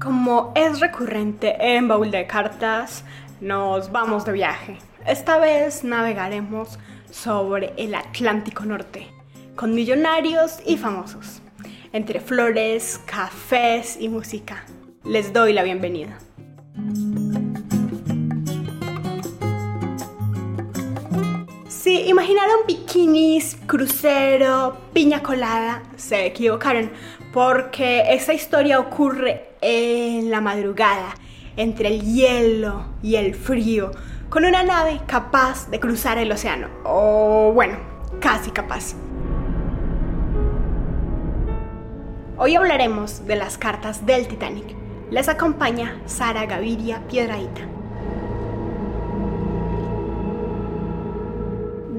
Como es recurrente en Baúl de Cartas, nos vamos de viaje. Esta vez navegaremos sobre el Atlántico Norte, con millonarios y famosos, entre flores, cafés y música. Les doy la bienvenida. Si imaginaron bikinis, crucero, piña colada, se equivocaron, porque esta historia ocurre en la madrugada, entre el hielo y el frío, con una nave capaz de cruzar el océano, o bueno, casi capaz. Hoy hablaremos de las cartas del Titanic. Les acompaña Sara Gaviria Piedraíta.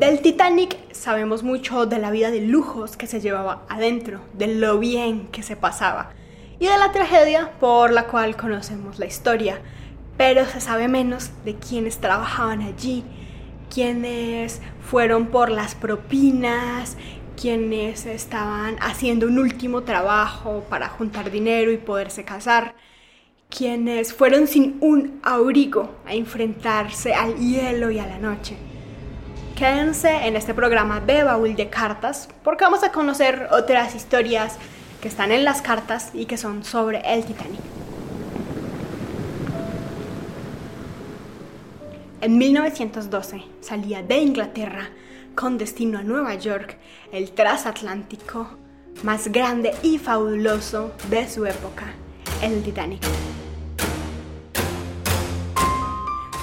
Del Titanic sabemos mucho de la vida de lujos que se llevaba adentro, de lo bien que se pasaba y de la tragedia por la cual conocemos la historia, pero se sabe menos de quienes trabajaban allí, quienes fueron por las propinas, quienes estaban haciendo un último trabajo para juntar dinero y poderse casar, quienes fueron sin un abrigo a enfrentarse al hielo y a la noche. Quédense en este programa de Baúl de Cartas porque vamos a conocer otras historias que están en las cartas y que son sobre el Titanic. En 1912 salía de Inglaterra con destino a Nueva York el transatlántico más grande y fabuloso de su época, el Titanic.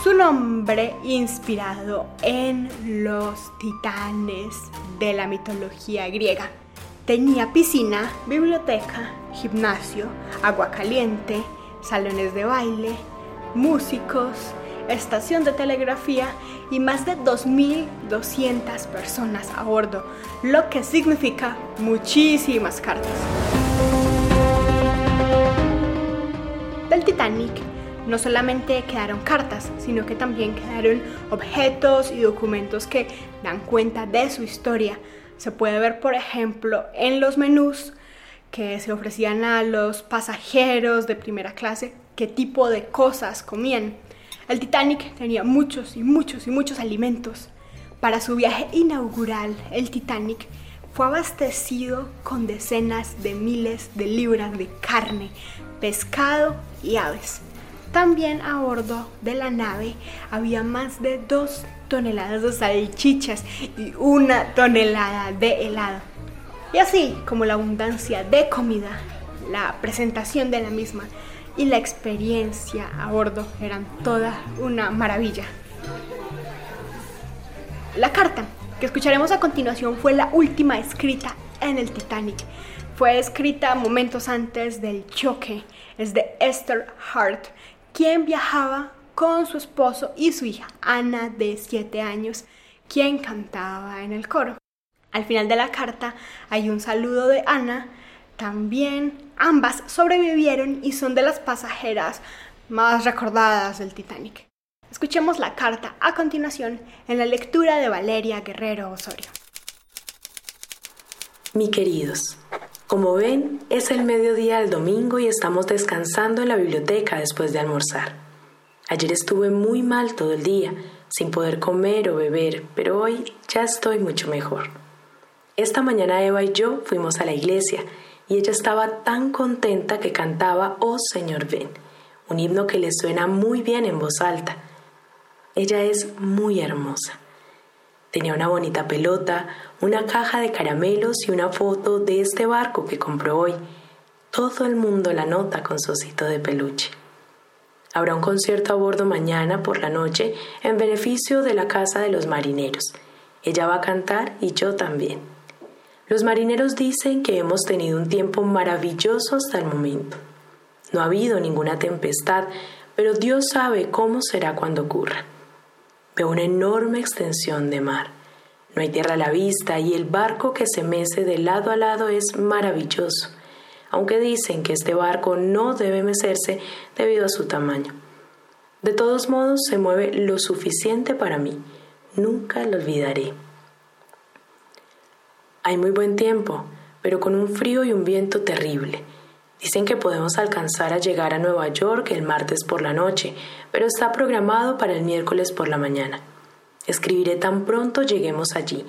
Su nombre inspirado en los titanes de la mitología griega. Tenía piscina, biblioteca, gimnasio, agua caliente, salones de baile, músicos, estación de telegrafía y más de 2.200 personas a bordo, lo que significa muchísimas cartas. Del Titanic no solamente quedaron cartas, sino que también quedaron objetos y documentos que dan cuenta de su historia. Se puede ver, por ejemplo, en los menús que se ofrecían a los pasajeros de primera clase qué tipo de cosas comían. El Titanic tenía muchos y muchos y muchos alimentos. Para su viaje inaugural, el Titanic fue abastecido con decenas de miles de libras de carne, pescado y aves. También a bordo de la nave había más de dos toneladas de salchichas y una tonelada de helado. Y así como la abundancia de comida, la presentación de la misma y la experiencia a bordo eran toda una maravilla. La carta que escucharemos a continuación fue la última escrita en el Titanic. Fue escrita momentos antes del choque. Es de Esther Hart, quien viajaba con su esposo y su hija, Ana, de 7 años, quien cantaba en el coro. Al final de la carta hay un saludo de Ana. También ambas sobrevivieron y son de las pasajeras más recordadas del Titanic. Escuchemos la carta a continuación en la lectura de Valeria Guerrero Osorio. Mi queridos, como ven, es el mediodía del domingo y estamos descansando en la biblioteca después de almorzar. Ayer estuve muy mal todo el día, sin poder comer o beber, pero hoy ya estoy mucho mejor. Esta mañana Eva y yo fuimos a la iglesia y ella estaba tan contenta que cantaba Oh Señor ven, un himno que le suena muy bien en voz alta. Ella es muy hermosa. Tenía una bonita pelota, una caja de caramelos y una foto de este barco que compró hoy. Todo el mundo la nota con su osito de peluche. Habrá un concierto a bordo mañana por la noche en beneficio de la Casa de los Marineros. Ella va a cantar y yo también. Los marineros dicen que hemos tenido un tiempo maravilloso hasta el momento. No ha habido ninguna tempestad, pero Dios sabe cómo será cuando ocurra. Veo una enorme extensión de mar. No hay tierra a la vista y el barco que se mece de lado a lado es maravilloso, aunque dicen que este barco no debe mecerse debido a su tamaño. De todos modos, se mueve lo suficiente para mí. Nunca lo olvidaré. Hay muy buen tiempo, pero con un frío y un viento terrible. Dicen que podemos alcanzar a llegar a Nueva York el martes por la noche, pero está programado para el miércoles por la mañana. Escribiré tan pronto lleguemos allí.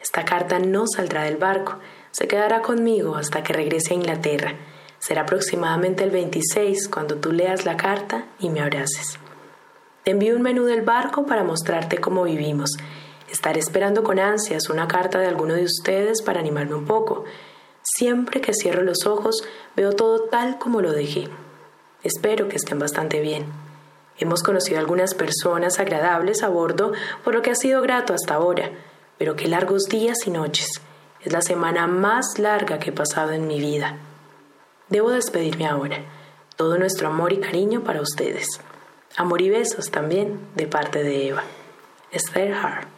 Esta carta no saldrá del barco, se quedará conmigo hasta que regrese a Inglaterra. Será aproximadamente el 26 cuando tú leas la carta y me abraces. Te envío un menú del barco para mostrarte cómo vivimos. Estaré esperando con ansias una carta de alguno de ustedes para animarme un poco. Siempre que cierro los ojos veo todo tal como lo dejé. Espero que estén bastante bien. Hemos conocido algunas personas agradables a bordo, por lo que ha sido grato hasta ahora, pero qué largos días y noches. Es la semana más larga que he pasado en mi vida. Debo despedirme ahora. Todo nuestro amor y cariño para ustedes. Amor y besos también de parte de Eva. Esther Hart.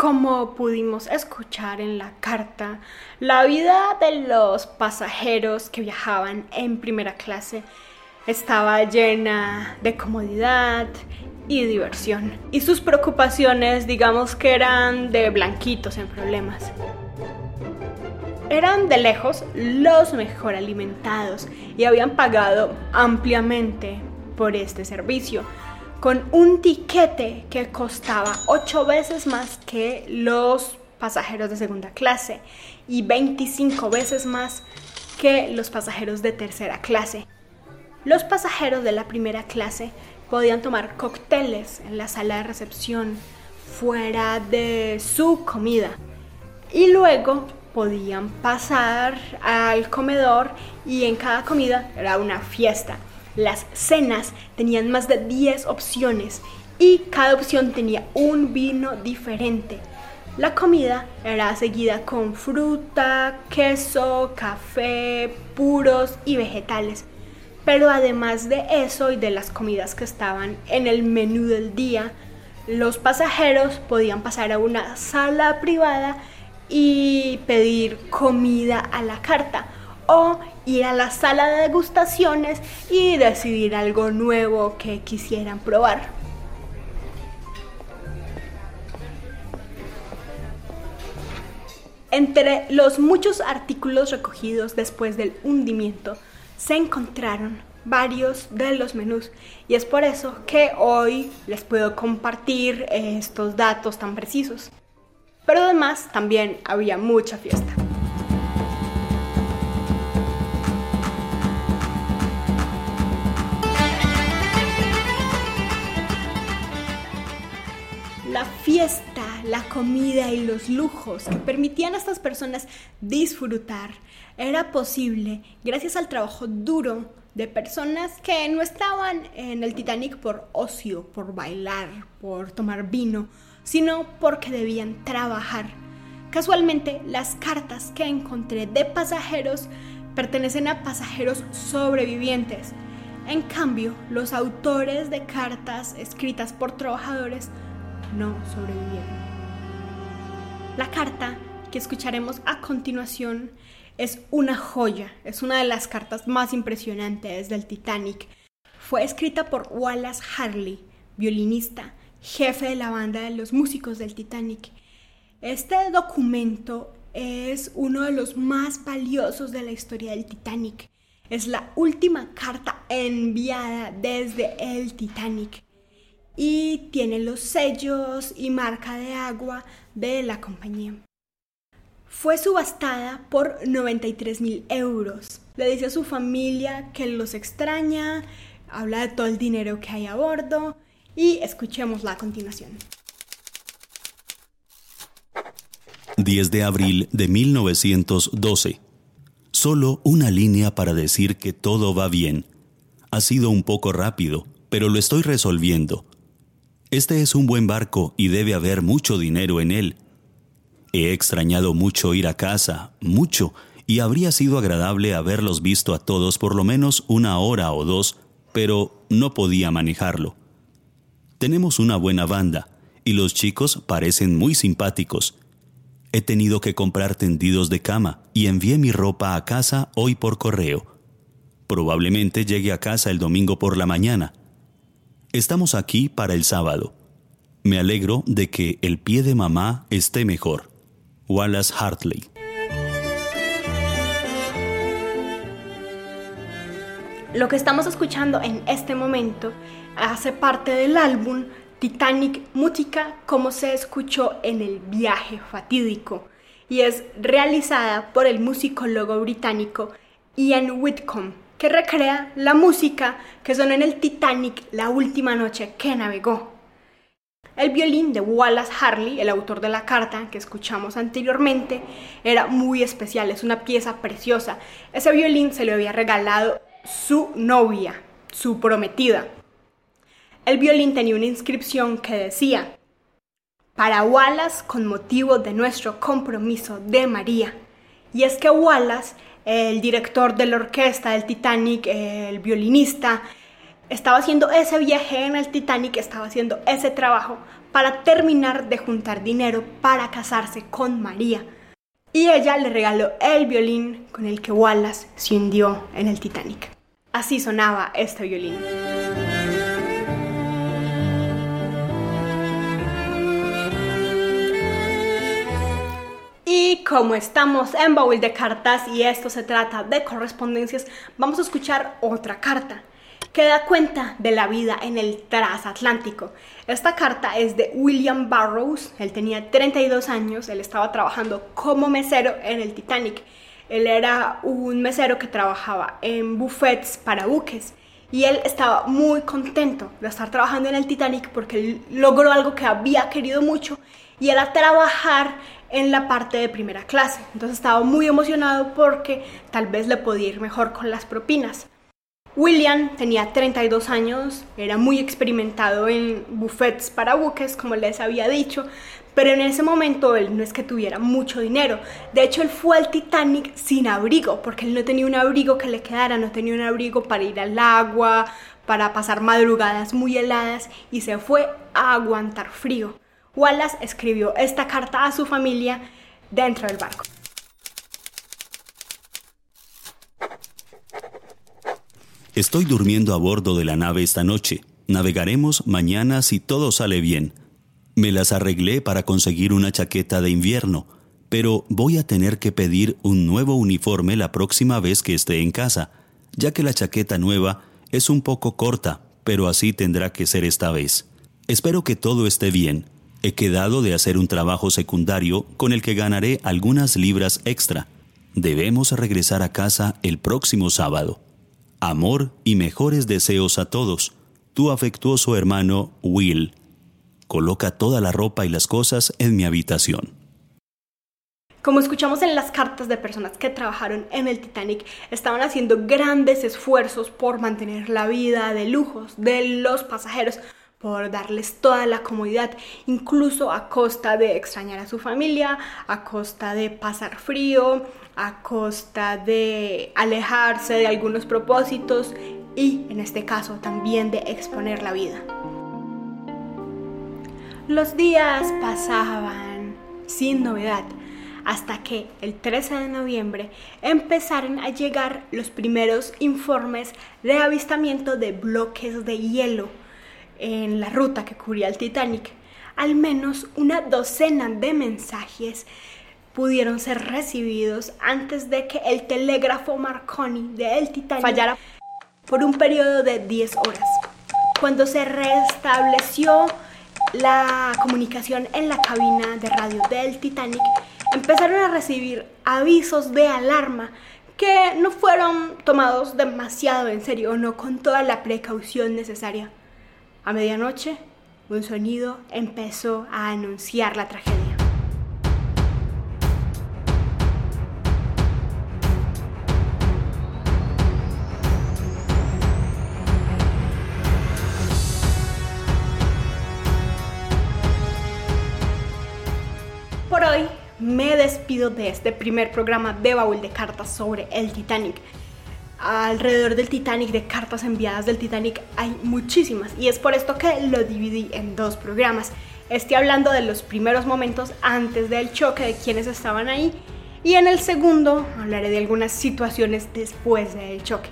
Como pudimos escuchar en la carta, la vida de los pasajeros que viajaban en primera clase estaba llena de comodidad y diversión. Y sus preocupaciones, digamos que eran de blanquitos en problemas. Eran de lejos los mejor alimentados y habían pagado ampliamente por este servicio con un tiquete que costaba ocho veces más que los pasajeros de segunda clase y 25 veces más que los pasajeros de tercera clase. Los pasajeros de la primera clase podían tomar cócteles en la sala de recepción fuera de su comida y luego podían pasar al comedor y en cada comida era una fiesta las cenas tenían más de 10 opciones y cada opción tenía un vino diferente. La comida era seguida con fruta, queso, café, puros y vegetales. Pero además de eso y de las comidas que estaban en el menú del día, los pasajeros podían pasar a una sala privada y pedir comida a la carta o ir a la sala de degustaciones y decidir algo nuevo que quisieran probar. Entre los muchos artículos recogidos después del hundimiento se encontraron varios de los menús y es por eso que hoy les puedo compartir estos datos tan precisos. Pero además también había mucha fiesta. Fiesta, la comida y los lujos que permitían a estas personas disfrutar era posible gracias al trabajo duro de personas que no estaban en el Titanic por ocio, por bailar, por tomar vino, sino porque debían trabajar. Casualmente, las cartas que encontré de pasajeros pertenecen a pasajeros sobrevivientes. En cambio, los autores de cartas escritas por trabajadores no sobrevivieron. La carta que escucharemos a continuación es una joya, es una de las cartas más impresionantes del Titanic. Fue escrita por Wallace Harley, violinista, jefe de la banda de los músicos del Titanic. Este documento es uno de los más valiosos de la historia del Titanic. Es la última carta enviada desde el Titanic y tiene los sellos y marca de agua de la compañía. Fue subastada por 93 mil euros. Le dice a su familia que los extraña, habla de todo el dinero que hay a bordo y escuchémosla a continuación. 10 de abril de 1912. Solo una línea para decir que todo va bien. Ha sido un poco rápido, pero lo estoy resolviendo. Este es un buen barco y debe haber mucho dinero en él. He extrañado mucho ir a casa, mucho, y habría sido agradable haberlos visto a todos por lo menos una hora o dos, pero no podía manejarlo. Tenemos una buena banda, y los chicos parecen muy simpáticos. He tenido que comprar tendidos de cama y envié mi ropa a casa hoy por correo. Probablemente llegue a casa el domingo por la mañana. Estamos aquí para el sábado. Me alegro de que el pie de mamá esté mejor. Wallace Hartley. Lo que estamos escuchando en este momento hace parte del álbum Titanic Música como se escuchó en el viaje fatídico y es realizada por el musicólogo británico Ian Whitcomb que recrea la música que sonó en el Titanic la última noche que navegó. El violín de Wallace Harley, el autor de la carta que escuchamos anteriormente, era muy especial, es una pieza preciosa. Ese violín se le había regalado su novia, su prometida. El violín tenía una inscripción que decía, para Wallace con motivo de nuestro compromiso de María. Y es que Wallace, el director de la orquesta del Titanic, el violinista, estaba haciendo ese viaje en el Titanic, estaba haciendo ese trabajo para terminar de juntar dinero para casarse con María. Y ella le regaló el violín con el que Wallace se hundió en el Titanic. Así sonaba este violín. Como estamos en baúl de cartas y esto se trata de correspondencias, vamos a escuchar otra carta que da cuenta de la vida en el transatlántico. Esta carta es de William Burroughs, él tenía 32 años, él estaba trabajando como mesero en el Titanic. Él era un mesero que trabajaba en buffets para buques y él estaba muy contento de estar trabajando en el Titanic porque él logró algo que había querido mucho y era trabajar en la parte de primera clase. Entonces estaba muy emocionado porque tal vez le podía ir mejor con las propinas. William tenía 32 años, era muy experimentado en buffets para buques, como les había dicho, pero en ese momento él no es que tuviera mucho dinero. De hecho, él fue al Titanic sin abrigo, porque él no tenía un abrigo que le quedara, no tenía un abrigo para ir al agua, para pasar madrugadas muy heladas y se fue a aguantar frío. Wallace escribió esta carta a su familia dentro del barco. Estoy durmiendo a bordo de la nave esta noche. Navegaremos mañana si todo sale bien. Me las arreglé para conseguir una chaqueta de invierno, pero voy a tener que pedir un nuevo uniforme la próxima vez que esté en casa, ya que la chaqueta nueva es un poco corta, pero así tendrá que ser esta vez. Espero que todo esté bien. He quedado de hacer un trabajo secundario con el que ganaré algunas libras extra. Debemos regresar a casa el próximo sábado. Amor y mejores deseos a todos. Tu afectuoso hermano Will. Coloca toda la ropa y las cosas en mi habitación. Como escuchamos en las cartas de personas que trabajaron en el Titanic, estaban haciendo grandes esfuerzos por mantener la vida de lujos de los pasajeros, por darles toda la comodidad, incluso a costa de extrañar a su familia, a costa de pasar frío, a costa de alejarse de algunos propósitos y en este caso también de exponer la vida. Los días pasaban sin novedad hasta que el 13 de noviembre empezaron a llegar los primeros informes de avistamiento de bloques de hielo en la ruta que cubría el Titanic. Al menos una docena de mensajes pudieron ser recibidos antes de que el telégrafo Marconi de El Titanic fallara por un periodo de 10 horas. Cuando se restableció la comunicación en la cabina de radio del Titanic, empezaron a recibir avisos de alarma que no fueron tomados demasiado en serio, no con toda la precaución necesaria. A medianoche, un sonido empezó a anunciar la tragedia. hoy me despido de este primer programa de baúl de cartas sobre el Titanic. Alrededor del Titanic, de cartas enviadas del Titanic, hay muchísimas y es por esto que lo dividí en dos programas. Estoy hablando de los primeros momentos antes del choque, de quienes estaban ahí, y en el segundo hablaré de algunas situaciones después del choque.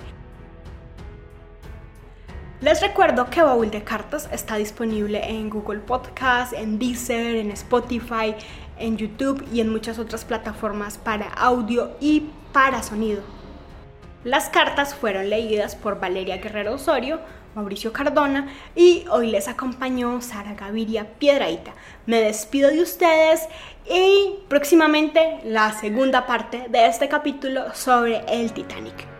Les recuerdo que Baúl de Cartas está disponible en Google Podcast, en Deezer, en Spotify, en YouTube y en muchas otras plataformas para audio y para sonido. Las cartas fueron leídas por Valeria Guerrero Osorio, Mauricio Cardona y hoy les acompañó Sara Gaviria Piedraita. Me despido de ustedes y próximamente la segunda parte de este capítulo sobre el Titanic.